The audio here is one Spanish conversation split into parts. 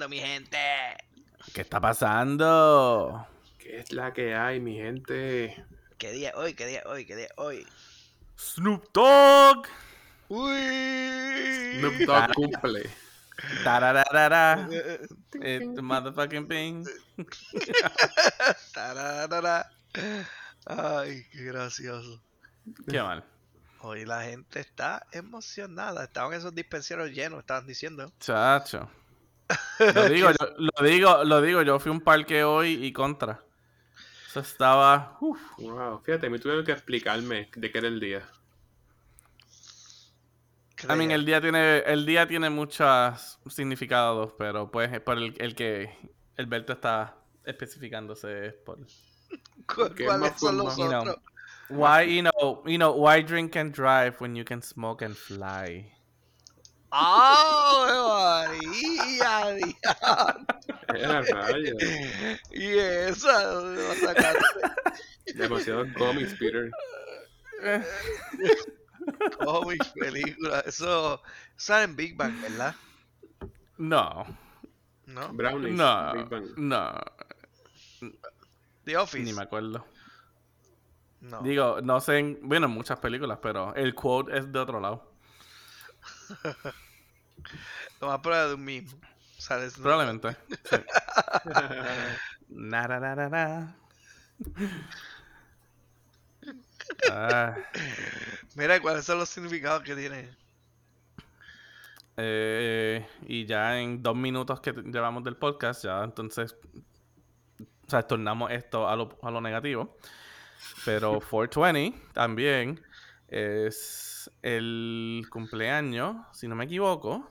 pasando, mi gente? ¿Qué está pasando? ¿Qué es la que hay, mi gente? ¿Qué día hoy? ¿Qué día hoy? ¿Qué día hoy? Snoop Dogg. Uy. Snoop Dogg cumple. Tarararara. It's motherfucking ping. Tararara. Ay, qué gracioso. Qué mal. Hoy la gente está emocionada. Estaban esos dispensarios llenos, estaban diciendo. Chacho. Lo digo, yo, lo digo, lo digo, yo fui a un parque hoy y contra. Eso estaba. uf. Wow, fíjate, me tuvieron que explicarme de qué era el día. I mean, el día tiene, el día tiene muchos significados, pero pues es por el, el que Alberto está especificándose es por ¿Cu- que es ¿Cuáles son los formal, you know. otros? why you know you know why drink and drive when you can smoke and fly. ¡Ah, María! diablo! Y esa lo sacaste. Demasiados cómics, Peter. Cómics, películas. Eso sale en Big Bang, ¿verdad? No, ¿No? Brownies. no, Big Bang. no, The Office. ni me acuerdo. No. Digo, no sé, en, bueno, en muchas películas, pero el quote es de otro lado. Lo más probable de un mismo. Sale Snoop. Probablemente. Sí. Narararara. Ah, Mira, ¿cuáles son los significados que tiene? eh, y ya en dos minutos que llevamos del podcast, ya entonces, o sea, tornamos esto a lo, a lo negativo. Pero 420 también es el cumpleaños, si no me equivoco,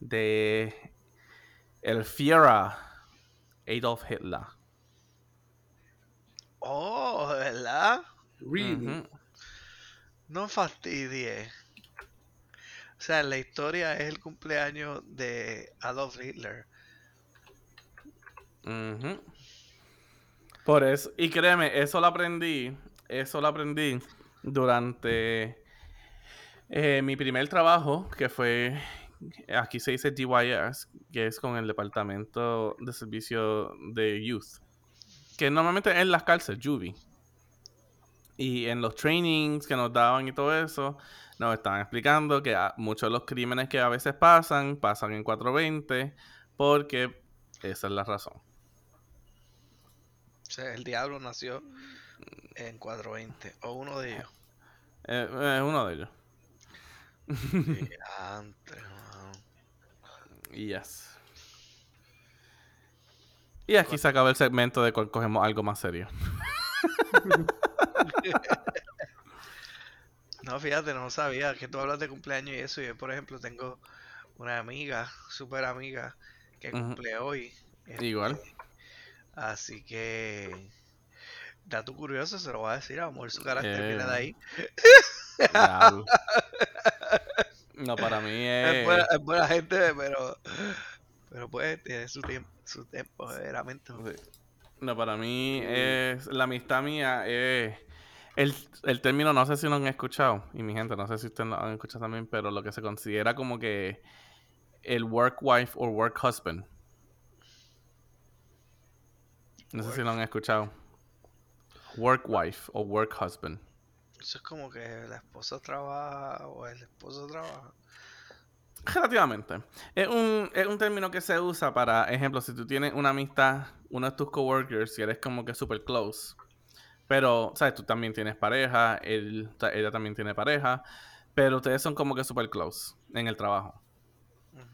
de el Führer Adolf Hitler. Oh, ¿verdad? Really? No fastidie. O sea, la historia es el cumpleaños de Adolf Hitler. Ujú. Por eso, y créeme, eso lo aprendí, eso lo aprendí durante eh, mi primer trabajo, que fue, aquí se dice DYS, que es con el Departamento de Servicio de Youth, que normalmente es en las cárceles, Juvie. Y en los trainings que nos daban y todo eso, nos estaban explicando que muchos de los crímenes que a veces pasan, pasan en 420, porque esa es la razón. O sea, el diablo nació en 420. O uno de ellos. Eh, eh, uno de ellos. Mano. Yes. Y aquí se acaba el segmento de cuando cogemos algo más serio. No, fíjate, no sabía que tú hablas de cumpleaños y eso. Yo, por ejemplo, tengo una amiga, súper amiga, que cumple hoy. este, Igual. Así que, dato curioso, se lo voy a decir. A mejor su carácter Eh, viene de ahí. No, para mí Es es. buena, es buena gente, pero, pero pues tiene su tiempo, su tiempo, verdaderamente. No, para mí es. La amistad mía es. El, el término, no sé si lo han escuchado, y mi gente, no sé si ustedes lo han escuchado también, pero lo que se considera como que el work wife o work husband. No sé si lo han escuchado. Work wife o work husband. Eso es como que la esposa trabaja o el esposo trabaja. Relativamente. Es un, es un término que se usa para, ejemplo, si tú tienes una amistad, uno de tus coworkers, si eres como que super close, pero, ¿sabes? Tú también tienes pareja, él, ella también tiene pareja, pero ustedes son como que super close en el trabajo.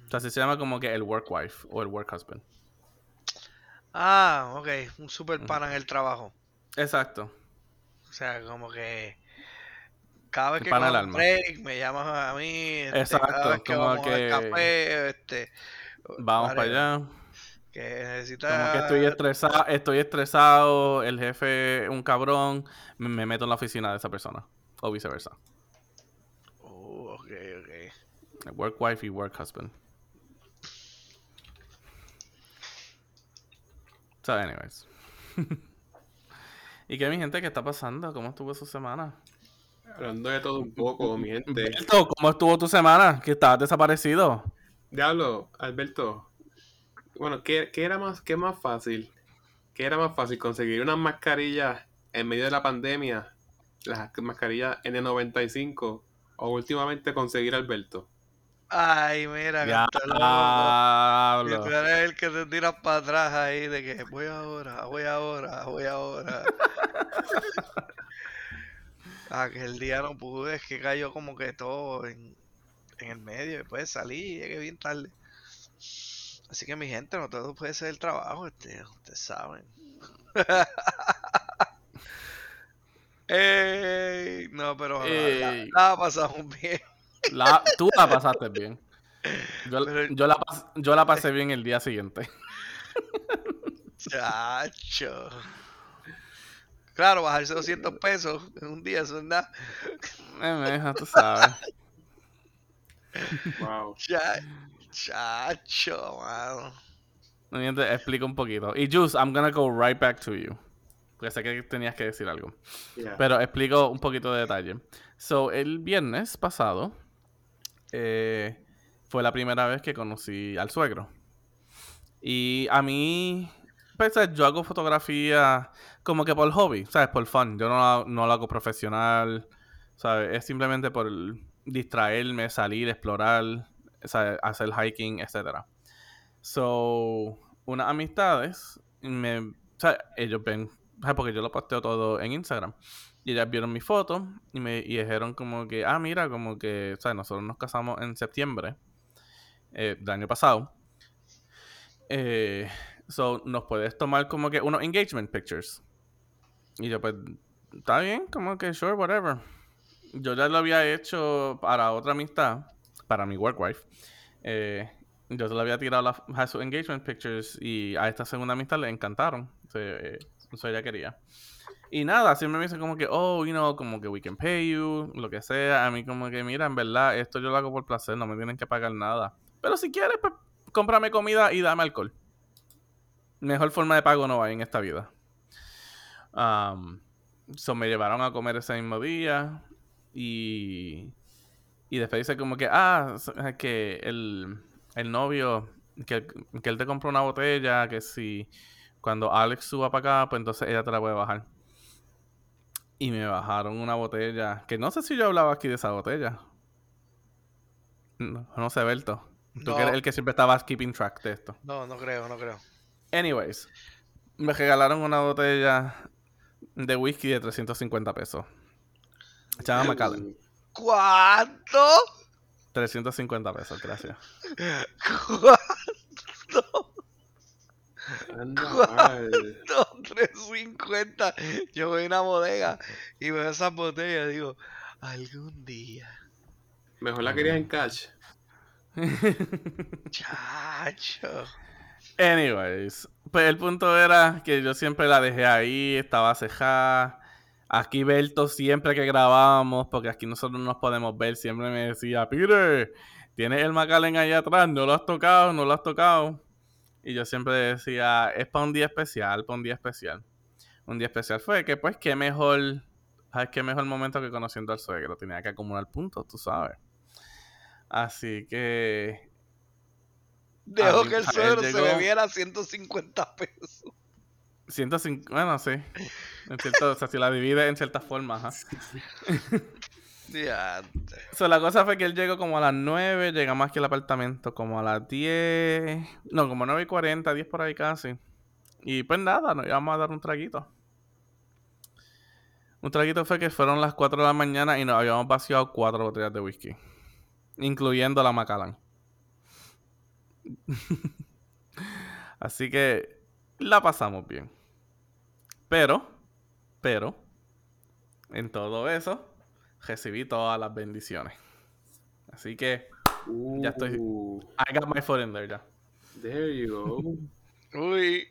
O sea, se llama como que el work wife o el work husband. Ah, ok, un super pana en el trabajo. Exacto. O sea, como que cada vez El que alma. break me llamas a mí, este, Exacto, cada vez que como vamos al que café, este, Vamos para allá. Que Como que estoy estresado, estoy estresado, el jefe un cabrón, me, me meto en la oficina de esa persona. O viceversa. Oh, ok, ok. Work wife y work husband. So, anyways. ¿Y qué, mi gente, qué está pasando? ¿Cómo estuvo su semana? Hablando de todo un poco, mi gente. Alberto, ¿cómo estuvo tu semana? Que estabas desaparecido. Diablo, Alberto. Bueno, ¿qué, qué era más, qué más fácil? ¿Qué era más fácil? ¿Conseguir unas mascarillas en medio de la pandemia? Las mascarillas N95. O últimamente conseguir a Alberto. Ay, mira, Diablo. tú eres el que te tiras para atrás ahí de que voy ahora, voy ahora, voy ahora. Aquel día no pude, es que cayó como que todo en, en el medio. Después salí y llegué bien tarde. Así que mi gente, no todo puede ser el trabajo, este, ustedes saben. Ey, no, pero la, la- Ey. la pasamos bien. La- tú la pasaste bien. Yo, Pero- yo la, yo la pasé bien el día siguiente. Chacho. Claro, bajarse 200 pesos en un día, eso es nada. Eh, mija, tú sabes. Wow. Cha- Chacho, mano. Mi gente, explica un poquito. Y Juice, I'm gonna go right back to you. Porque sé que tenías que decir algo. Yeah. Pero explico un poquito de detalle. So, el viernes pasado eh, fue la primera vez que conocí al suegro. Y a mí, pues, yo hago fotografía como que por hobby, ¿sabes? Por fun. Yo no, no lo hago profesional, ¿sabes? Es simplemente por distraerme, salir, explorar, ¿sabes? hacer hiking, etc. So, unas amistades, me, sea, ellos ven, ¿sabes? porque yo lo posteo todo en Instagram. Y ellas vieron mi foto y me y dijeron como que, ah, mira, como que, ¿sabes? Nosotros nos casamos en septiembre eh, del año pasado. Eh, so, nos puedes tomar como que unos engagement pictures. Y yo, pues, está bien, como que, sure, whatever. Yo ya lo había hecho para otra amistad, para mi work wife. Eh, yo se lo había tirado las engagement pictures y a esta segunda amistad le encantaron. Eh, so ella quería. Y nada, siempre me dicen como que, oh, you know, como que we can pay you, lo que sea. A mí como que, mira, en verdad, esto yo lo hago por placer, no me tienen que pagar nada. Pero si quieres, pues, cómprame comida y dame alcohol. Mejor forma de pago no hay en esta vida. Um, so me llevaron a comer ese mismo día y, y después dice como que, ah, que el, el novio, que, que él te compró una botella, que si cuando Alex suba para acá, pues entonces ella te la puede bajar. Y me bajaron una botella, que no sé si yo hablaba aquí de esa botella. No, no sé, Berto. Tú que eres el que siempre estabas keeping track de esto. No, no creo, no creo. Anyways, me regalaron una botella de whisky de 350 pesos. Chava Macallan. ¿Cuánto? 350 pesos, gracias. ¿Cuánto? Anda mal. 350. Yo voy a una bodega y veo esas botellas y digo, algún día, Mejor la querías en cash. chacho. Anyways, pues el punto era que yo siempre la dejé ahí, estaba cejada. Aquí Berto siempre que grabábamos, porque aquí nosotros no nos podemos ver, siempre me decía, Peter, tienes el Macallen ahí atrás, no lo has tocado, no lo has tocado. Y yo siempre decía, es para un día especial, para un día especial. Un día especial fue que pues qué mejor, ay, qué mejor momento que conociendo al suegro, tenía que acumular puntos, tú sabes. Así que Dejó mí- que el suegro se bebiera 150 pesos. 150, bueno, sí. En cierto, o sea, si la divide en ciertas formas. Diante. So, la cosa fue que él llegó como a las 9, llegamos aquí al apartamento como a las 10, no, como 9 y 40, 10 por ahí casi. Y pues nada, nos íbamos a dar un traguito. Un traguito fue que fueron las 4 de la mañana y nos habíamos vaciado 4 botellas de whisky. Incluyendo la Macallan. Así que la pasamos bien. Pero, pero, en todo eso, recibí todas las bendiciones. Así que, Ya estoy- Uh, I got my foot in there ya. There you go. Uy,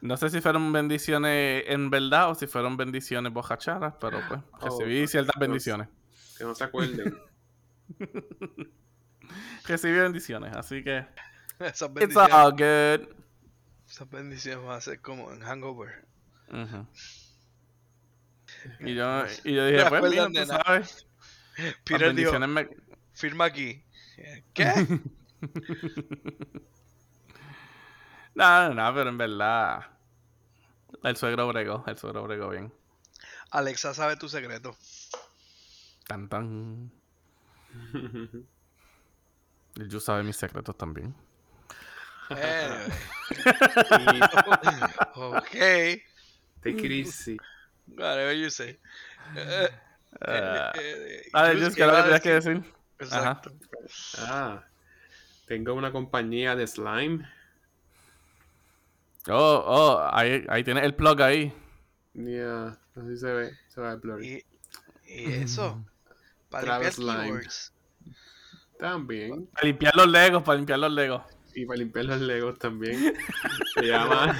No sé si fueron bendiciones en verdad o si fueron bendiciones bojacharas, pero pues Oh, recibí ciertas bendiciones. Que no se acuerden. Recibí bendiciones, así que esas it's bendiciones, all good. esas bendiciones van a ser como en Hangover. Y yo, y yo dije, ¿Te pues mira, tú sabes. Peter dijo, bendiciones me- firma aquí. ¿Qué? No, no, no, pero en verdad. El suegro bregó, el suegro bregó bien. Alexa sabe tu secreto. Tan tan. Yu sabe mis secretos también. Anyway, Y ok. Take it easy. Whatever you say. Eh, Ah, eh, eh, Dale, Cruz, Jus, ¿qué ¿qué es lo que iba a tenías que decir? Exacto. Ah, tengo una compañía de slime. Oh, oh, ahí, ahí tienes el plug ahí. Yeah, así se ve, se va a blurry. Y, y eso. Para Travis limpiar Lime. keywords. También. Para limpiar los legos, para limpiar los legos. Y para limpiar los legos también. Se llama.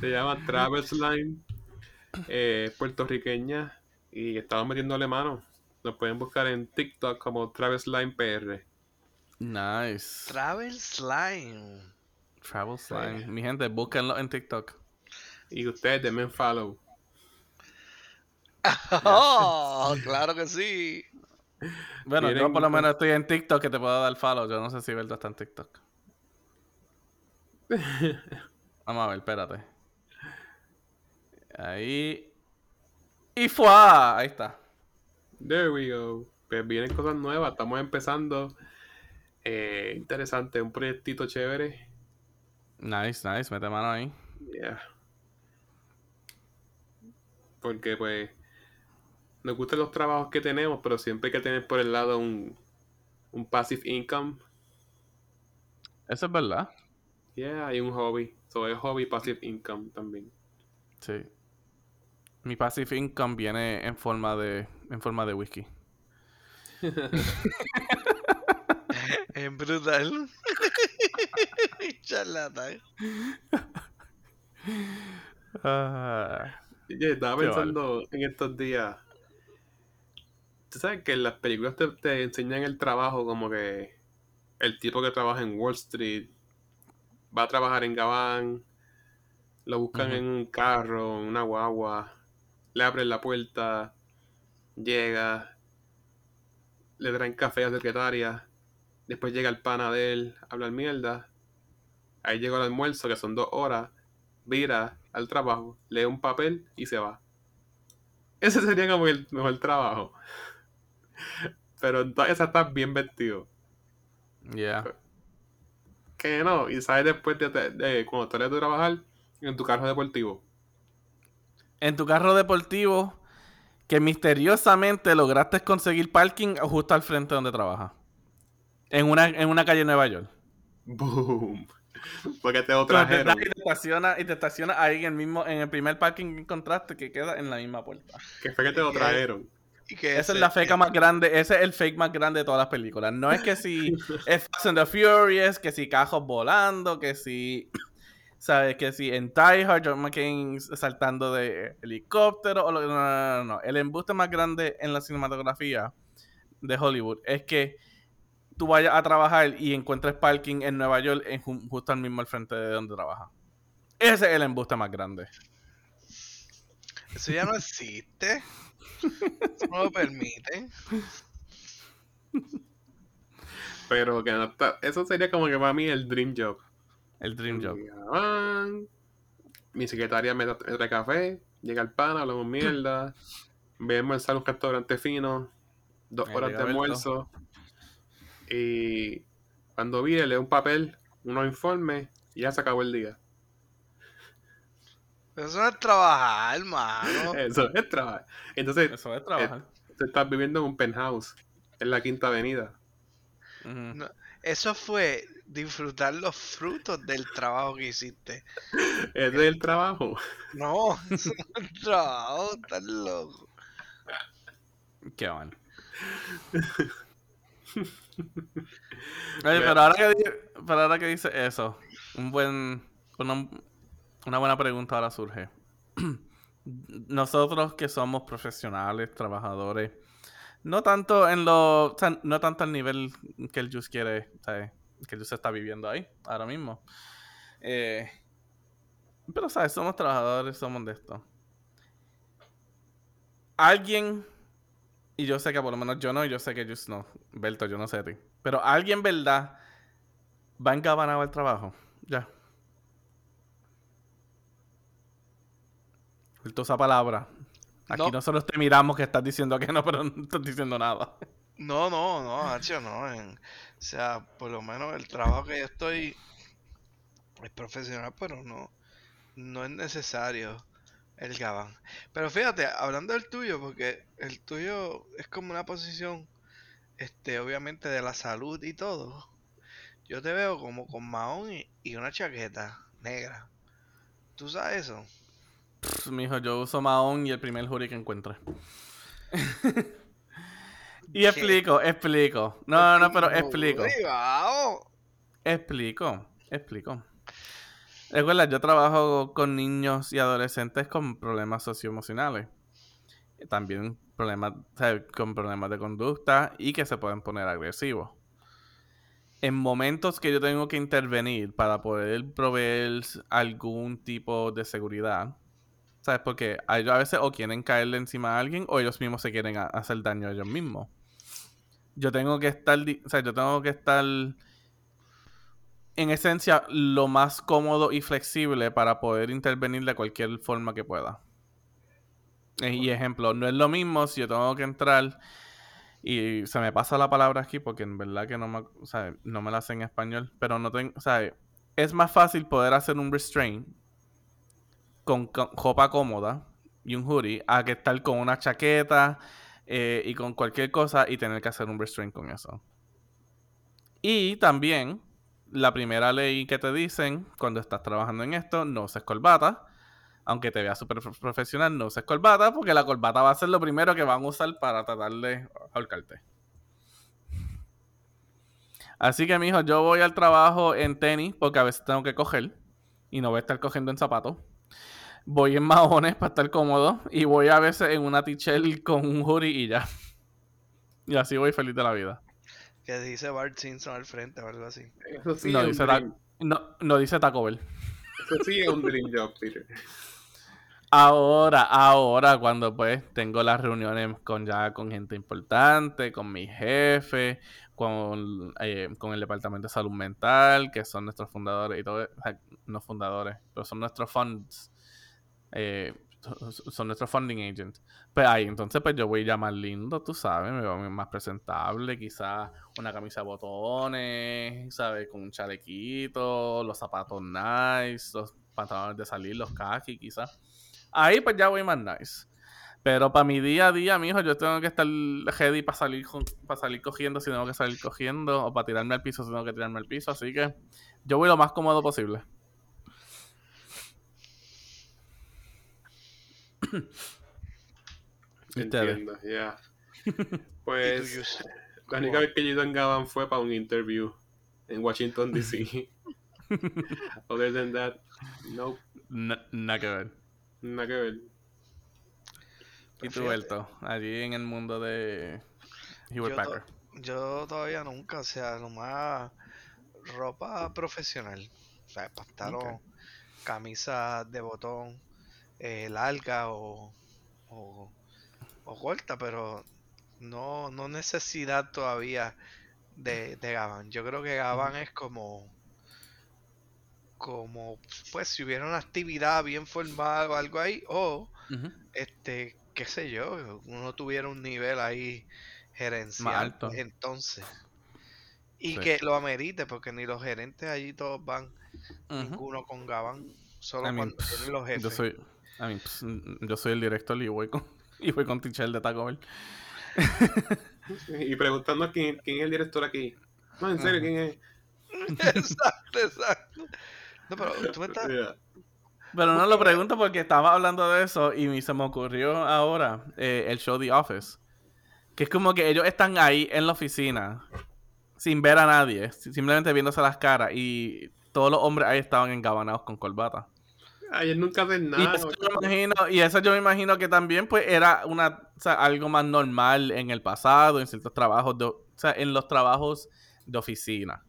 se llama Travis Slime. Eh, puertorriqueña. Y estamos metiéndole mano. Nos pueden buscar en TikTok como Travis Slime PR. Nice. Travel Slime. Travel Slime. Mi gente, búsquenlo en TikTok. Y ustedes denme un follow. Oh, claro que sí. Bueno, yo por lo menos estoy en TikTok que te puedo dar follow. Yo no sé si Berto está en TikTok. Vamos a ver, espérate. Ahí. Y fue. Ahí está. There we go. Pues vienen cosas nuevas. Estamos empezando. Eh, interesante. Un proyectito chévere. Nice, nice. Mete mano ahí. Yeah. Porque pues nos gustan los trabajos que tenemos, pero siempre hay que tener por el lado un, un passive income. Eso es verdad. Yeah, y un hobby. So es hobby passive income también. Sí. Mi passive income viene en forma de, en forma de whisky. Es brutal. Charlatán. Ah, Yo estaba Qué pensando en estos días. Tú sabes que en las películas te, te enseñan el trabajo como que el tipo que trabaja en Wall Street va a trabajar en Gabán, lo buscan en un carro, en una guagua, le abren la puerta, llega, le traen café a la secretaria, después llega el pana de él, habla mierda, ahí llega el almuerzo que son dos horas, vira al trabajo, lee un papel y se va. Ese sería como el mejor trabajo. Pero en todas esas estás bien vestido. yeah. Que no, y sabes después de, de- de cuando sales de trabajar en tu carro deportivo. En tu carro deportivo que misteriosamente lograste conseguir parking justo al frente donde trabajas. En una, en una calle de Nueva York. ¡Boom! Porque te lo Pero te y te estaciona y te estaciona ahí en el mismo, en el primer parking que encontraste que queda en la misma puerta. Que fue que te lo trajeron. Y que Esa es la feca más grande, ese es el fake más grande de todas las películas. No es que si es Fast and the Furious, que si cajos volando, que si, ¿sabes? Que si en Die Hard, John McCain saltando de helicóptero, o lo- no, no, no, no. El embuste más grande en la cinematografía de Hollywood es que tú vayas a trabajar y encuentres parking en Nueva York en ju- justo al mismo al frente de donde trabajas. Ese es el embuste más grande. Eso ya no existe. Eso no lo permite. Pero que no está. Eso sería como que para mí el dream job. El Dream Job. Gabán, Mi secretaria me, tra- me trae café. Llega el pana, hablamos mierda. Voy a almorzar a un restaurante fino. Dos horas de almuerzo. Y cuando vi, leo un papel, unos informes y ya se acabó el día. Eso no es trabajar, hermano. Eso es trabajo. Entonces, Eso es trabajar. tú estás viviendo en un penthouse en la quinta avenida. No, eso fue disfrutar los frutos del trabajo que hiciste. Es el trabajo. No, eso no es trabajo, estás loco. Qué bueno. Oye, pero ahora, que, pero ahora que dice eso, un buen, una, una buena pregunta ahora surge. Nosotros que somos profesionales, trabajadores, no tanto en lo, o sea, no tanto al nivel que el Jus quiere, que el Jus está viviendo ahí, ahora mismo. Eh, pero, ¿sabes? Somos trabajadores, somos de esto. Alguien y yo sé que por lo menos yo no, y yo sé que Just no. Berto, yo no sé a ti. Pero alguien, ¿verdad? Va encabanado al trabajo. Ya. Suelto esa palabra. Aquí No. nosotros te miramos que estás diciendo que no, pero no estás diciendo nada. No, no, no, Hacho, no. en- o sea, por lo menos el trabajo que yo estoy es profesional, pero no, no es necesario el gabán. Pero fíjate, hablando del tuyo, porque el tuyo es como una posición, este, obviamente de la salud y todo. Yo te veo como con mahón y, y una chaqueta negra. ¿Tú sabes eso? Pff, mijo, yo uso Mahón y el primer jury que encuentre. y explico, explico. No, no, pero explico. Privado. Explico, explico. Recuerda, yo trabajo con niños y adolescentes con problemas socioemocionales. También problemas, con problemas de conducta y que se pueden poner agresivos. En momentos que yo tengo que intervenir para poder proveer algún tipo de seguridad, ¿sabes? Porque a veces o quieren caerle encima a alguien o ellos mismos se quieren hacer daño a ellos mismos. Yo tengo que estar, o sea, yo tengo que estar en esencia lo más cómodo y flexible para poder intervenir de cualquier forma que pueda. Eh, Y ejemplo, no es lo mismo si yo tengo que entrar y se me pasa la palabra aquí porque en verdad que no me, no me la sé en español, pero no tengo, es más fácil poder hacer un restraint con, con ropa cómoda y un hoodie a que estar con una chaqueta eh, y con cualquier cosa y tener que hacer un restraint con eso. Y también la primera ley que te dicen cuando estás trabajando en esto, no uses corbata. Aunque te veas súper prof- profesional, no uses corbata porque la corbata va a ser lo primero que van a usar para tratar de ahorcarte. Así que, mijo, yo voy al trabajo en tenis porque a veces tengo que coger y no voy a estar cogiendo en zapatos. Voy en mahones para estar cómodo y voy a veces en una t-shirt con un hoodie y ya. Y así voy feliz de la vida. Que dice Bart Simpson al frente o algo así. Eso sí, No es dice, un ta- dream. no, no dice Taco Bell. Eso sí es un dream job, Peter. Ahora, ahora, cuando pues tengo las reuniones con ya con gente importante, con mi jefe, con, eh, con el departamento de salud mental, que son nuestros fundadores y todo, o sea, no fundadores, pero son nuestros funds, eh, so- so- son nuestros funding agents. Pues ahí, entonces pues yo voy ya más lindo, tú sabes, me veo más presentable, quizás una camisa de botones, ¿sabes? Con un chalequito, los zapatos nice, los pantalones de salir, los khaki, quizás. Ahí pues ya voy más nice. Pero para mi día a día, mijo, yo tengo que estar ready para salir, para salir cogiendo si tengo que salir cogiendo, o para tirarme al piso si tengo que tirarme al piso. Así que yo voy lo más cómodo posible. ¿Y ustedes? Entiendo, ya. ¿Y tú, Pues la única vez que yo en fue para un interview en Washington DC. Other than that, no, Na- Nada que ver. nada que ver. ¿Y tú, Berto? Allí en el mundo de Hewlett Packard. Yo todavía nunca, o sea, nomás ropa profesional. O sea, pantalón, camisa de botón eh, larga o, o, o corta, pero no, no necesidad todavía de, de Gabán. Yo creo que Gabán es como, como, pues, si hubiera una actividad bien formal o algo ahí, o este, qué sé yo, uno tuviera un nivel ahí gerencial, alto. entonces. Y Sí. que lo amerite, porque ni los gerentes allí todos van, ninguno con Gabán, solo I mean, cuando tienen los jefes. Yo soy, Mean, pss, mm, yo soy el director y voy con, y voy con Tichel de Taco Bell. Y preguntando a quién, quién es el director aquí. No, en serio. ¿quién es? exacto, exacto. No, pero tú me estás... Yeah. Pero no lo pregunto porque estaba hablando de eso y se me ocurrió ahora eh, el show The Office. Que es como que ellos están ahí en la oficina sin ver a nadie, si- simplemente viéndose las caras y todos los hombres ahí estaban engabanados con corbata. Ay, él nunca hace Y nada. eso, yo me imagino, y eso yo me imagino que también pues era una, o sea, algo más normal en el pasado, en ciertos trabajos, de, o sea, en los trabajos de oficina.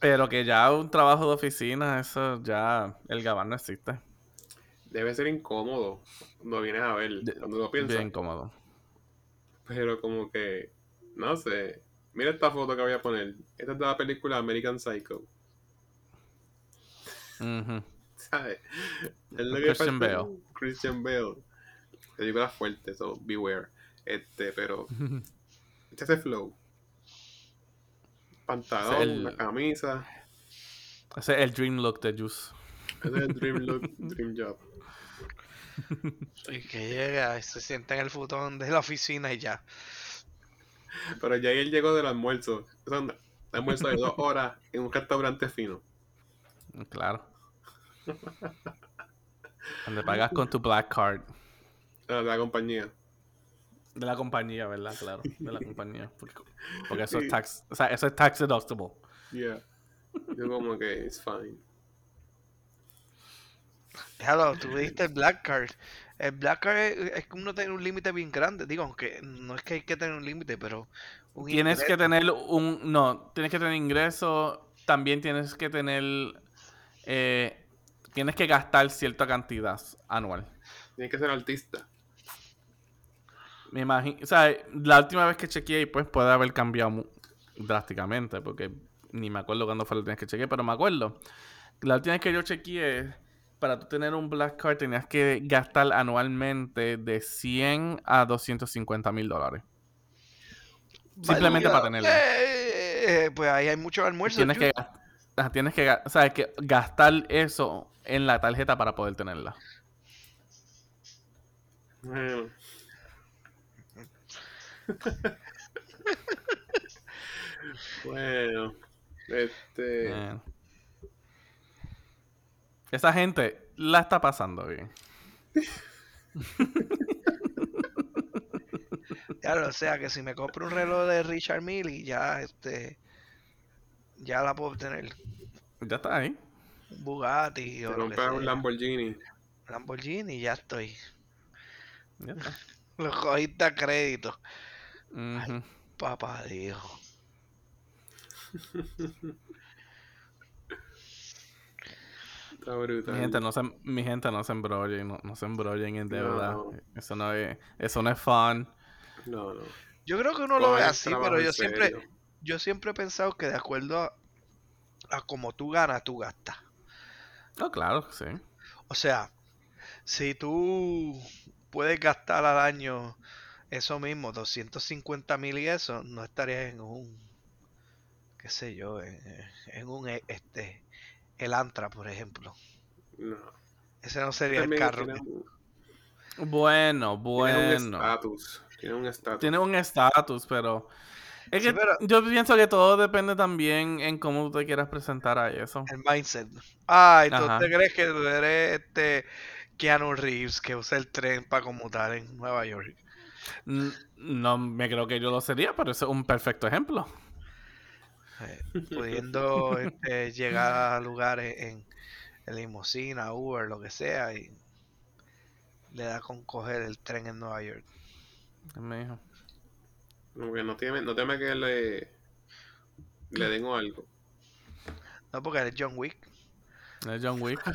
Pero que ya un trabajo de oficina, eso ya, el gabán no existe. Debe ser incómodo cuando vienes a ver, cuando lo piensas. Bien cómodo. Pero como que, no sé. Mira esta foto que voy a poner. Esta es de la película American Psycho. Ujú. ¿Sabes? Es lo que Christian falta- Bale. Christian Bale. Película fuerte, so beware. Este, pero. Este es el flow. Pantalón, Es el- una camisa. Ese es el dream look de Juice. Ese es el dream look, dream job. Y que llega se sienta en el futón de la oficina y ya. Pero ya él llegó del almuerzo. Son almuerzo de dos horas en un restaurante fino. Claro. Donde pagas con tu black card. De la compañía. De la compañía, ¿verdad? Claro, de la compañía. Porque, porque eso es tax, o sea, eso es tax deductible. Yeah. Yo como que it's fine. Déjalo, tú diste el Black Card. El Black Card es, que uno tiene un límite bien grande. Digo, aunque no es que hay que tener un límite, pero. Un Tienes que ingreso. tener un, no, tienes que tener ingreso, también tienes que tener, eh, tienes que gastar cierta cantidad anual. Tienes que ser artista. Me imagino, o sea, la última vez que chequeé, pues puede haber cambiado drásticamente, porque ni me acuerdo cuándo fue la última vez que chequeé, pero me acuerdo. La última vez que yo chequeé, para tú tener un Black Card tenías que gastar anualmente de 100 a 250 mil dólares. Simplemente para tenerlo. eh, eh, pues ahí hay muchos almuerzos. Tienes que, tienes que, o sea, que gastar eso en la tarjeta para poder tenerla. Bueno. bueno. Este. Eh. Esa gente la está pasando bien. Claro, o sea que si me compro un reloj de Richard Mille ya este ya la puedo obtener. Ya está ahí. Un Bugatti Te o lo que compras un sea. Lamborghini. Lamborghini y ya estoy. Ya está. Lo cogiste a crédito. Papá Dios. Está brutal. Mi gente no se, mi gente no se embrollen, no, no se embrollen en deuda. No. Eso no es, eso no es fun. No, no. Yo creo que uno lo ve así, pero yo siempre, yo siempre he pensado que de acuerdo a, a como tú ganas, tú gastas. No, claro, que sí. O sea, si tú puedes gastar al año eso mismo, 250 mil y eso, no estarías en un, qué sé yo, en, en un, eh, este, el Antra, por ejemplo. No. Ese no sería el carro. tiene un- Bueno, Tiene un bueno. estatus. Tiene un estatus. Tiene un estatus, pero... Es Sí, que pero- yo pienso que todo depende también en cómo tú te quieras presentar a eso. El mindset. Ay, ¿tú te crees que tú eres este Keanu Reeves que usa el tren para conmutar en Nueva York? No me creo que yo lo sería, pero eso es un perfecto ejemplo. Eh, pudiendo este, llegar a lugares en, en limusina, Uber, lo que sea, y le da con coger el tren en Nueva York. Me dijo. Como que no teme, no teme que le, le den algo. No, porque eres John Wick. Es John Wick.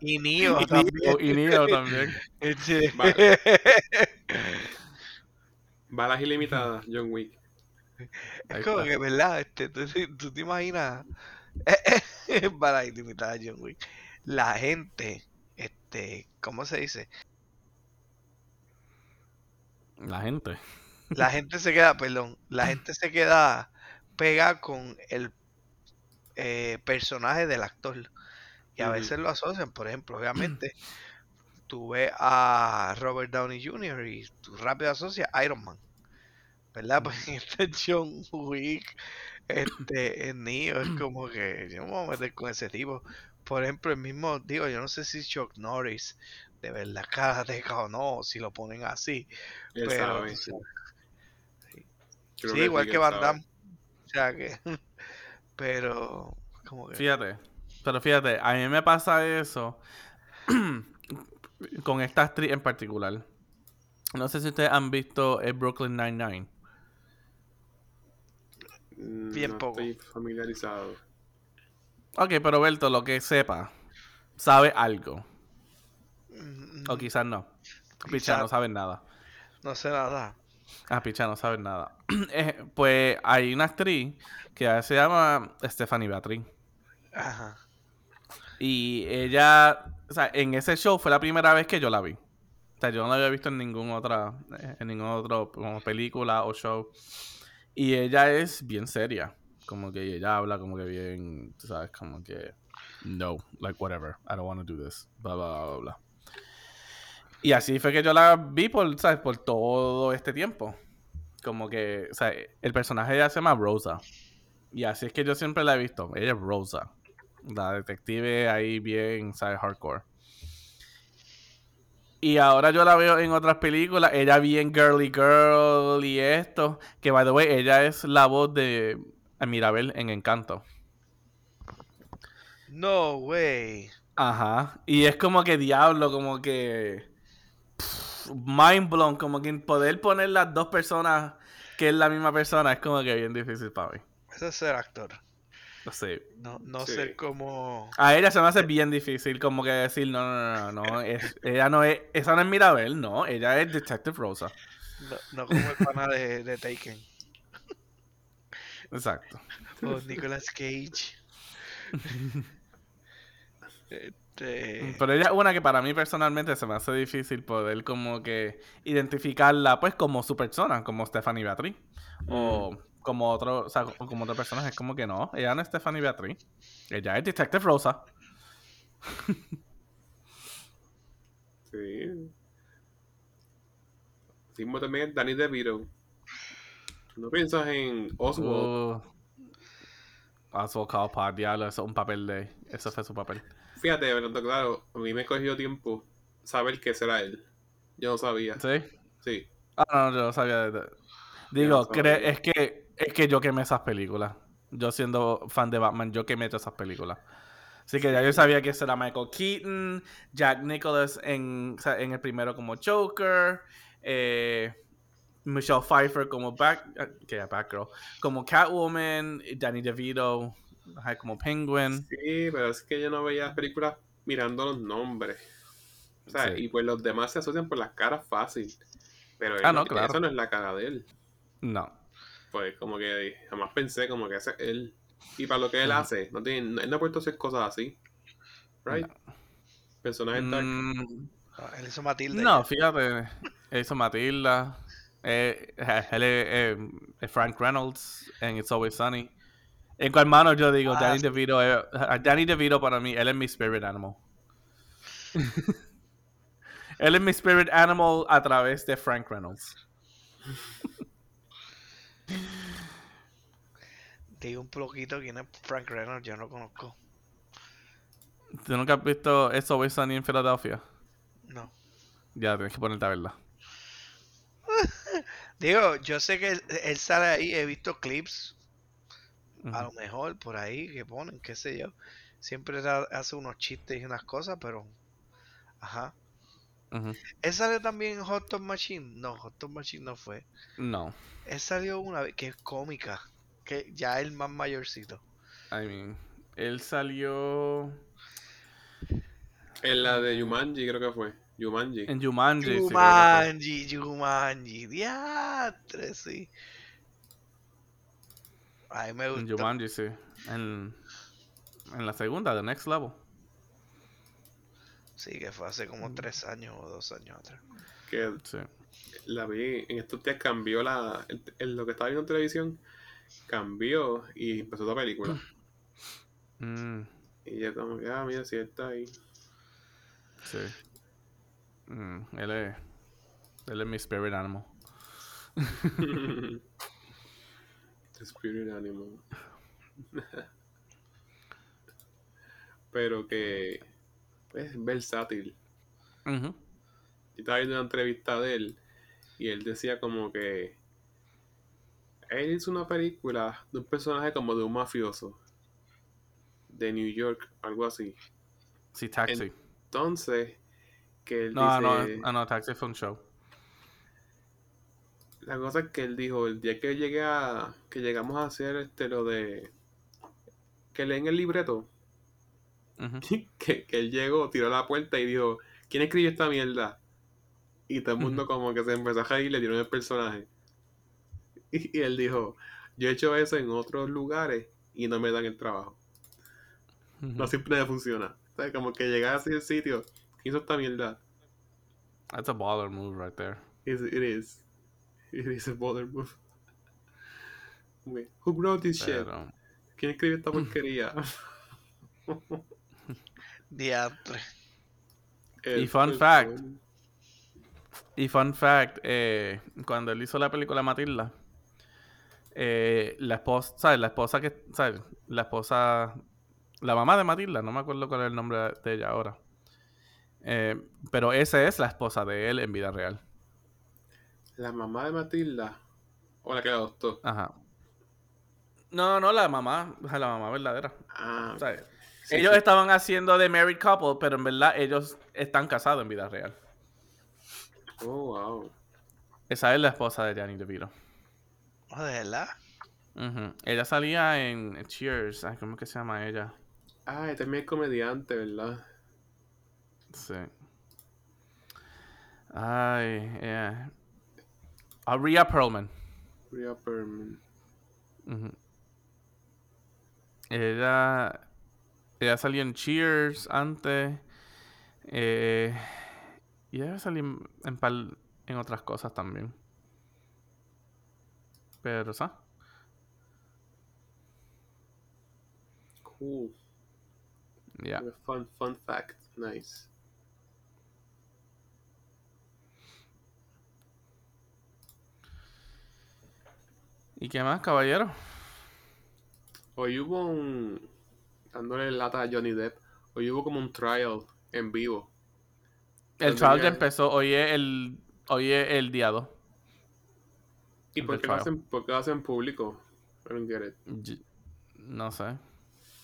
Y, y, y Neo también. Y Neo también. Balas ilimitadas, John Wick. Es como que, ¿verdad? Este, tú, tú te imaginas para ilimitada John Wick. La gente, este, ¿cómo se dice? La gente. La gente se queda, perdón, la gente se queda pega con el eh, personaje del actor. Y a veces lo asocian, por ejemplo, obviamente, tú ves a Robert Downey Jr. y tú rápido asocias a Iron Man. ¿Verdad? Pues en este John Wick, este, el Neo es como que yo me voy a meter con ese tipo. Por ejemplo, el mismo, digo, yo no sé si Chuck Norris de verdad karateca o no, si lo ponen así. Él pero, sabe. sí, igual sí que Van sabe. Damme. O sea que, pero, como que, Fíjate. Pero fíjate, a mí me pasa eso con esta actriz en particular. No sé si ustedes han visto el Brooklyn Nine-Nine. Mm, Bien no poco. estoy familiarizado. Ok, pero Berto, lo que sepa, sabe algo. O quizás no. Picha, no saben nada. No sé nada. Ah, picha, no sabes nada. Eh, pues hay una actriz que se llama Stephanie Beatriz. Ajá. Y ella, o sea, en ese show fue la primera vez que yo la vi. O sea, yo no la había visto en ningún otra, en ningún otro como película o show. Y ella es bien seria. Como que ella habla como que bien, tú sabes, como que no, like whatever, I don't want to do this, bla bla bla bla. Y así fue que yo la vi por, ¿sabes? por todo este tiempo. Como que, o sea, el personaje de ella se llama Rosa. Y así es que yo siempre la he visto. Ella es Rosa. La detective ahí bien, ¿sabes? Hardcore. Y ahora yo la veo en otras películas. Ella bien girly girl y esto. Que, by the way, ella es la voz de Mirabel en Encanto. No way. Ajá. Y es como que diablo, como que. Mind blown. Como que poder poner las dos personas que es la misma persona es como que bien difícil para mí. Eso es ser actor. No sé. No, no Sí. ser como. A ella se me hace bien difícil como que decir, no, no, no, no, no, es, ella no es, esa no es Mirabel, no, ella es Detective Rosa. No, no como el pana de, de Taken. Exacto. O Nicolas Cage. Este. Pero ella es una que para mí personalmente se me hace difícil poder como que identificarla pues como su persona, como Stephanie Beatriz. O como otro, o sea, como otra persona, es como que no, ella no es Stephanie Beatriz. Ella es Detective Rosa. Sí. Así mismo también es Danny DeVito. ¿No piensas en Oswald? Uh, Oswald Cobblepot, diablo, eso es un papel de... Eso fue su papel. Fíjate, pero claro, a mí me cogió tiempo saber que será él. Yo no sabía. ¿Sí? Sí. Ah, no, yo no sabía. de- no Digo, sabía. es que es que yo quemé esas películas. Yo siendo fan de Batman, yo quemé todas esas películas. Así que ya yo sabía que ese era Michael Keaton, Jack Nicholas en, o sea, en el primero como Joker, eh, Michelle Pfeiffer como Back, eh, que Batgirl, como Catwoman, Danny DeVito ajá, como Penguin. Sí, pero es que yo no veía las películas mirando los nombres. O sea, Sí. y pues los demás se asocian por las caras fácil. Pero él Ah, no claro. eso no es la cara de él. No. Pues como que jamás pensé como que ese es él. Y para lo que él hace, no tiene, no- él no ha puesto hacer cosas así. Right? Personajes dark. Mm, Ah, Él hizo Matilda. No, fíjate, él hizo Matilda, eh, él es eh, es Frank Reynolds en It's Always Sunny. En cual mano yo digo, Ah, Danny. DeVito, a Danny DeVito para mí, él es mi spirit animal. él es mi spirit animal a través de Frank Reynolds. Digo un poquito quién es Frank Reynolds, yo no conozco. ¿Tú nunca has visto It's Always Sunny en Filadelfia? No. Ya, tienes que ponerte a verla. Digo, yo sé que él, él sale ahí, he visto clips, a lo mejor por ahí que ponen, qué sé yo. Siempre hace unos chistes y unas cosas, pero. Ajá. Ujú. ¿Él salió también en Hot Top Machine? No, Hot Top Machine no fue. No, Él salió una vez que es cómica, que ya es el más mayorcito. I mean, él salió En la de Yumanji creo que fue. Yumanji. en sí, que fue. Jumanji, Jumanji, diatre, sí. A mí me En. Jumanji, sí. En, en la segunda, The Next Level. Sí, que fue hace como tres años o dos años atrás. Que Sí. la vi en estos días cambió la. el- el- lo que estaba viendo en televisión cambió y empezó la película. Mm, Y yo como que, ah, mira, si él está ahí. sí. Mm, él es. Él es mi spirit animal. Spirit Animal. Pero que es versátil. Ujú. Yo estaba viendo una entrevista de él y él decía como que él hizo una película de un personaje como de un mafioso de New York, algo así. Sí, Taxi. Entonces, que él no, no, dice, ah, no, Taxi fue un show. La cosa es que él dijo, el día que llegué a, que llegamos a hacer este lo de que leen el libreto, que, que él llegó, tiró la puerta y dijo, ¿quién escribió esta mierda? Y todo el mundo como que se empezó a reír y le dieron el personaje. Y, y él dijo, yo he hecho eso en otros lugares y no me dan el trabajo. No siempre funciona. O sea, como que llegar así al sitio, ¿quién hizo esta mierda? That's a baller move right there. It is. It is a baller move. Who wrote this shit? Pero, ¿Quién escribió esta porquería? Diantre. Y El- fun el- fact. y fun fact, eh, cuando él hizo la película Matilda, eh, la esposa, ¿sabes? La esposa que, ¿sabes? La esposa, la mamá de Matilda, no me acuerdo cuál es el nombre de ella ahora. Eh, pero esa es la esposa de él en vida real. La mamá de Matilda. O la que la adoptó. Ajá. No, no, la mamá, la mamá verdadera. Ah, ellos sí. estaban haciendo de married couple, pero en verdad ellos están casados en vida real. Oh, wow. Esa es la esposa de Danny DeVito. Oh, ¿De verdad? Ella salía en Cheers. Ay, ¿Cómo es que se llama ella? Ah, también es comediante, ¿verdad? Sí. Ay, yeah. Rhea Perlman. Rhea Perlman. Ujú. Ella. Ella salió en Cheers antes. Eh, y ella salió en, en, par- en otras cosas también. Pero, ¿sabes? Cool. Ya. Fun, fun fact. Nice. ¿Y qué más, caballero? Hoy hubo un. Dándole lata a Johnny Depp. Hoy hubo como un trial en vivo. El trial ya empezó. Hoy es el, hoy es el día 2. ¿Y por qué, lo hacen, por qué lo hacen público? I don't get it. Ye- No sé.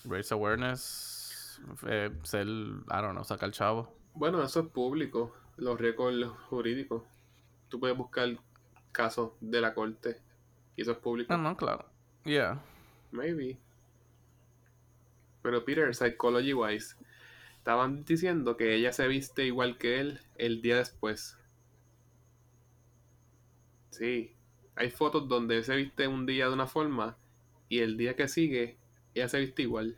Raise awareness. Eh, ser, I don't know, sacar chavo. Bueno, eso es público. Los récords jurídicos. Tú puedes buscar casos de la corte. Y eso es público. No, no, claro. Yeah. Maybe. Pero Peter, psychology wise, estaban diciendo que ella se viste igual que él el día después. Sí. Hay fotos donde él se viste un día de una forma y el día que sigue ella se viste igual.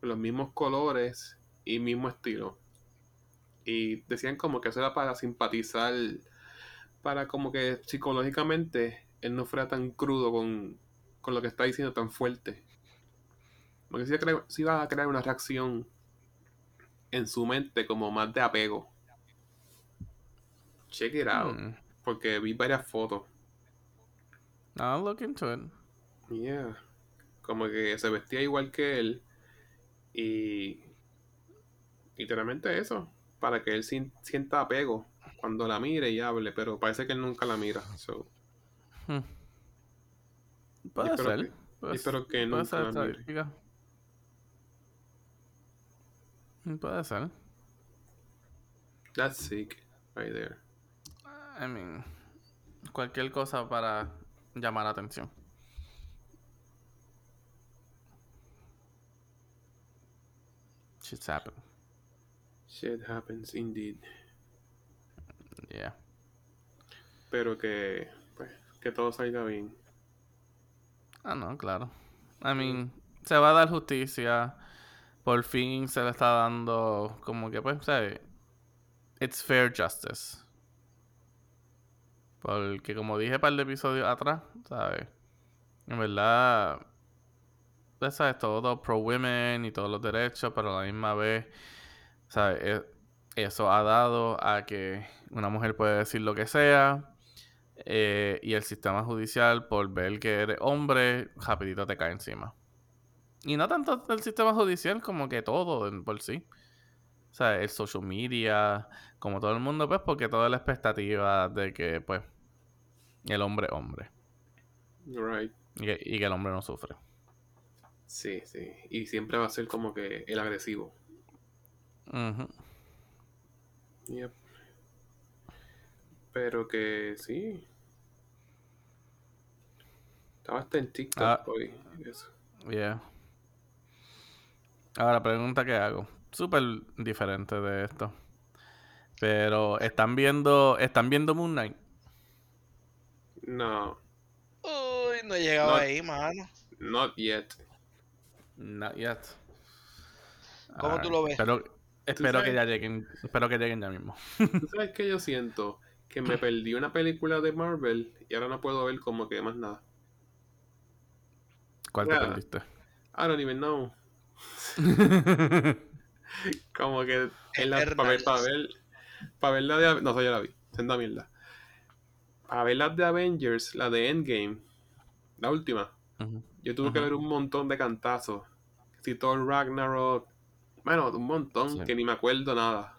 Los mismos colores y mismo estilo. Y decían como que eso era para simpatizar, para como que psicológicamente él no fuera tan crudo con, con lo que está diciendo tan fuerte. Porque si iba, a crear, sí iba a crear una reacción en su mente como más de apego. Check it out. Hmm. Porque vi varias fotos. I'll look into it. Yeah. Como que se vestía igual que él. Y. Literalmente eso. Para que él sienta apego cuando la mire y hable. Pero parece que él nunca la mira. So, Hmm. Puede espero ser. que- espero que puede ser. Mm, Puede ser. That's sick. Right there. I mean, cualquier cosa para llamar la atención. Shit's happen. Shit happens indeed. Yeah. Pero que. Que todo salga bien. Ah, no, claro. I mean, se va a dar justicia. Por fin se le está dando como que, pues, ¿sabes? It's fair justice. Porque como dije para el episodio atrás, ¿sabes? En verdad, ¿sabes? Todo pro women y todos los derechos, pero a la misma vez, ¿sabes? E- Eso ha dado a que una mujer puede decir lo que sea. Eh, y el sistema judicial, por ver que eres hombre, rapidito te cae encima. Y no tanto el sistema judicial como que todo en por sí. O sea, el social media, como todo el mundo, pues, porque toda la expectativa de que, pues, el hombre es hombre. Right. Y que, y que el hombre no sufre. Sí, sí. Y siempre va a ser como que el agresivo. Ujú. Yep. Pero que sí. Estaba hasta en TikTok Ah. hoy. Eso. Yeah. Ahora, pregunta que hago. Súper diferente de esto. Pero están viendo, están viendo Moon Knight. No, Uy, no he llegado ahí, mano. not yet. Not yet. ¿Cómo tú lo ves? Espero, espero que ya lleguen, espero que lleguen ya mismo. ¿Tú sabes qué yo siento? Que me perdí una película de Marvel y ahora no puedo ver como que más nada. ¿Cuál te perdiste? I don't even know. Como que en la, para ver, para ver, para ver la de, no sé, ya la vi, senda mierda. Para ver las de Avengers, la de Endgame, la última, yo tuve que ver un montón de cantazos. Si Thor Ragnarok, bueno, un montón Sí. que ni me acuerdo nada.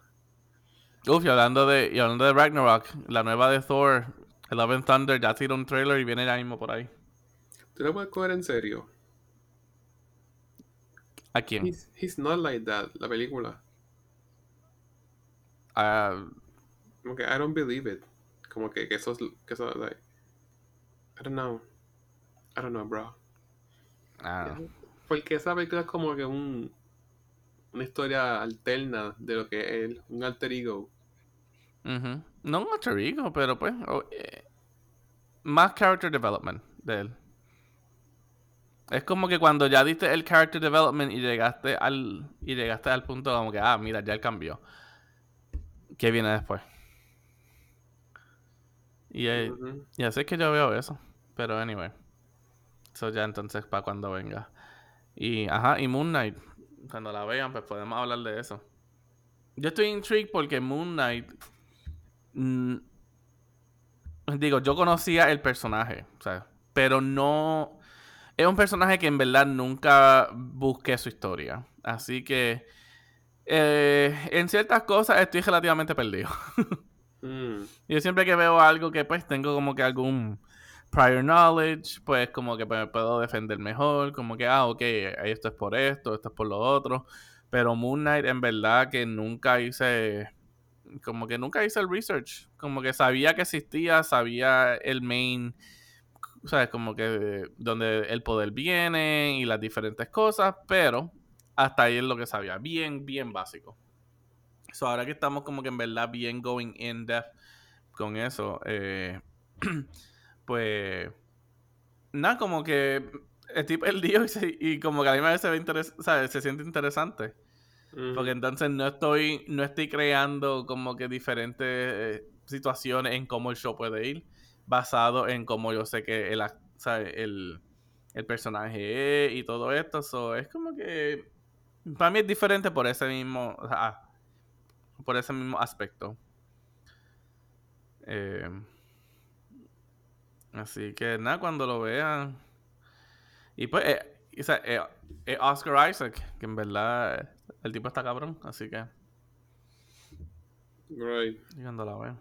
Uf, y hablando de, y hablando de Ragnarok, la nueva de Thor, Love and Thunder, ya tiró un trailer y viene ya mismo por ahí. ¿Tú lo puedes coger en serio? ¿A quién? He's, he's not like that, la película. Ah, Como que I don't believe it. Como que, que eso es, que eso, like, I don't know. I don't know, bro. ah, Porque esa película es como que un una historia alterna de lo que es un alter ego. Ujú. No un alter ego, pero pues. oh, eh, más character development de él. Es como que cuando ya diste el character development y llegaste al. Y llegaste al punto como que, ah, mira, ya él cambió. ¿Qué viene después? Y, eh, Ujú. y así es que yo veo eso. Pero anyway. Eso ya entonces para cuando venga. Y ajá, y Moon Knight. Cuando la vean, pues podemos hablar de eso. Yo estoy intrigued porque Moon Knight. Mm, digo, yo conocía el personaje, pero no. Es un personaje que en verdad nunca busqué su historia. Así que. eh, en ciertas cosas estoy relativamente perdido. Mm. Yo siempre que veo algo que pues tengo como que algún prior knowledge, pues como que me puedo defender mejor, como que, ah, ok, esto es por esto, esto es por lo otro. Pero Moon Knight en verdad que nunca hice, como que nunca hice el research, como que sabía que existía, sabía el main, sabes, como que donde el poder viene y las diferentes cosas, pero hasta ahí es lo que sabía, bien, bien básico. So, ahora que estamos como que en verdad bien going in depth con eso, eh, pues nada, como que estoy perdido y, se- y como que a mí me se, ve interes- ¿sabes? se siente interesante. Porque entonces no estoy, no estoy creando como que diferentes eh, situaciones en cómo el show puede ir, basado en cómo yo sé que el, el, el personaje es y todo esto. So, es como que para mí es diferente por ese mismo, o sea, por ese mismo aspecto. Eh, así que nada, cuando lo vean. Y pues, eh, o sea, eh, Oscar Isaac, que en verdad el tipo está cabrón, así que Right. y cuando la vean.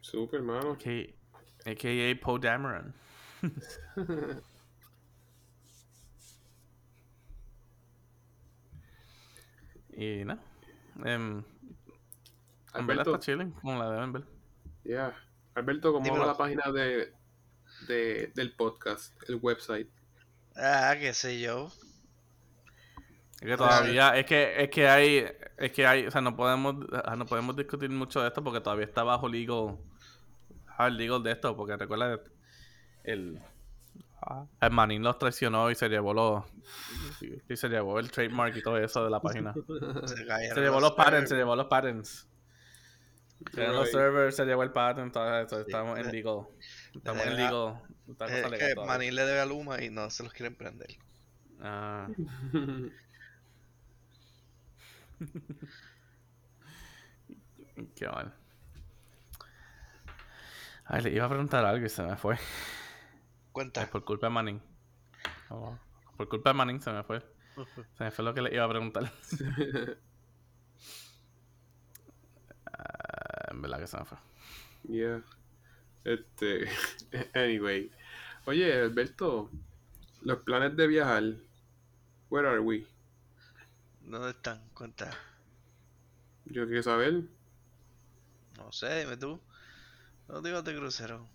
Super, mano. A.K.A. AKA Poe Dameron. y nada. em, en verdad Alberto, está chilling, como la deben ver. yeah. Alberto, ¿cómo Dímelo. va la página de, de, del podcast, el website? Ah, qué sé yo. Es que todavía, es que, es que hay, es que hay, o sea, no podemos, ah, no podemos discutir mucho de esto porque todavía está bajo legal, hard legal de esto, porque recuerda el, el Manin los traicionó y se llevó los, y se llevó el trademark y todo eso de la página. Se, Se llevó los patents, se llevó los patents. Se llevó los servers, se llevó el patent, todo eso, estamos en legal. Estamos en verdad, legal. Todavía. Manín le debe a Luma y no se los quieren prender. Ah. Qué mal. Ay, le iba a preguntar algo y se me fue. Cuenta. Ay, por culpa de Manning. Oh, por culpa de Manning se me fue. Se me fue lo que le iba a preguntar. Ah, en verdad que se me fue. yeah. Este. Anyway. Oye, Alberto, los planes de viajar. Where are we? ¿Dónde están? Cuenta. Yo quiero saber. No sé, dime tú. No digo de crucero.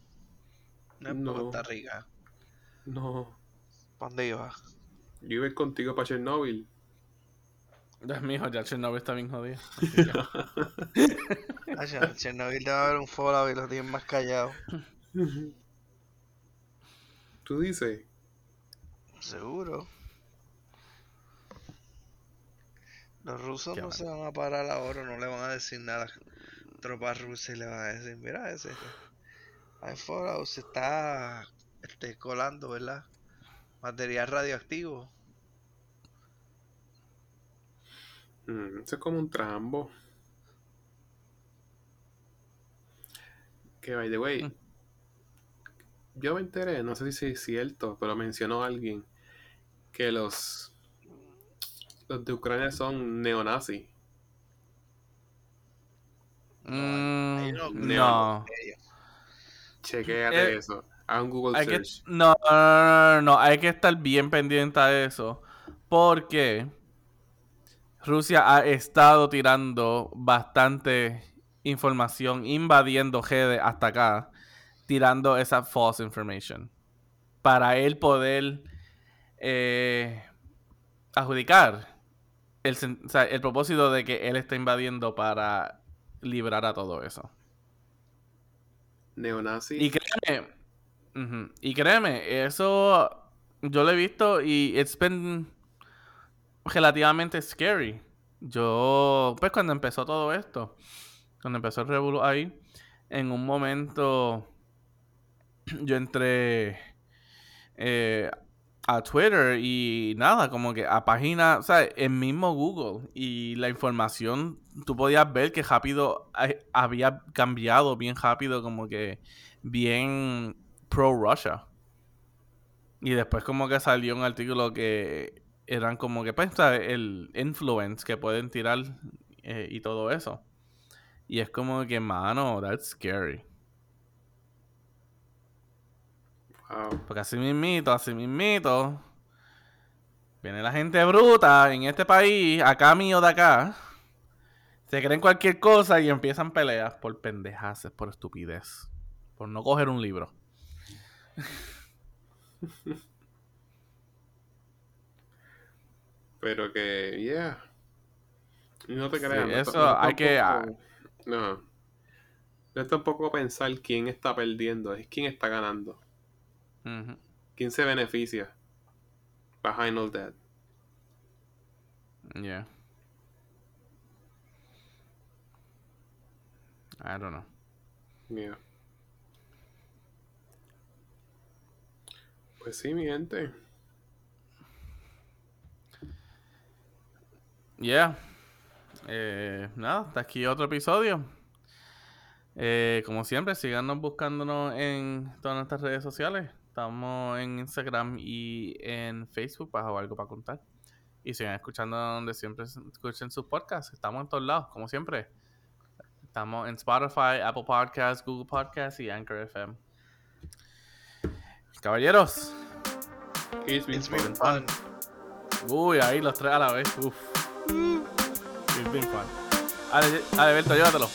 No es No. Costa Rica. No. ¿Para dónde ibas? Yo iba a ir contigo para Chernobyl. Dios mío, ya Chernobyl está bien jodido. Ay, en Chernobyl debe haber un Fallout y los tienen más callados. Tú dices. Seguro. Los rusos Qué no se van a parar ahora, no le van a decir nada a las tropas rusas y le van a decir, mira ese, hay Fallout, se está este, colando, ¿verdad? Material radioactivo. Mm, eso es como un trambo. Que by the way, Mm. yo me enteré, no sé si es cierto, pero mencionó alguien que los los de Ucrania son neonazis. Mm, no. Chequéate Eh, eso. Haz un Google Hay que, search. no, no, no, no, no, hay que estar bien pendiente a eso. Porque Rusia ha estado tirando bastante información, invadiendo redes hasta acá, tirando esa false information. Para él poder eh, adjudicar el, sen- o sea, el propósito de que él está invadiendo para librar a todo eso. Neonazi. Y créeme, y créeme, eso yo lo he visto y it's been relativamente scary. Yo, pues cuando empezó todo esto, cuando empezó el revuelo ahí, en un momento yo entré eh, a Twitter y nada, como que a página, o sea, el mismo Google y la información, tú podías ver que rápido había cambiado bien rápido, como que bien pro Russia. Y después como que salió un artículo que eran como que, pues, ¿sabes? el influence que pueden tirar eh, y todo eso. Y es como que, mano, that's scary. Porque así mismito, así mismito. Viene la gente bruta en este país, acá mío de acá. Se creen cualquier cosa y empiezan peleas por pendejaces, por estupidez. Por no coger un libro. Pero que, yeah. No te Sí, creas. no eso no hay que- tampoco- No. No es tampoco pensar quién está perdiendo, es quién está ganando. Ujú. ¿Quién se beneficia? Behind all that. Yeah. I don't know. Yeah. Pues sí, mi gente. Yeah. Eh, nada, hasta aquí otro episodio. Eh, como siempre, síganos buscándonos en todas nuestras redes sociales. Estamos en Instagram y en Facebook bajo algo para contar. Y sigan escuchando donde siempre escuchen sus podcasts. Estamos en todos lados, como siempre. Estamos en Spotify, Apple Podcasts, Google Podcasts y Anchor FM. Caballeros. It's been It's been fun. fun. Uy, ahí los tres a la vez. Uf. It's been fun. Ale, Alberto, llévatelo.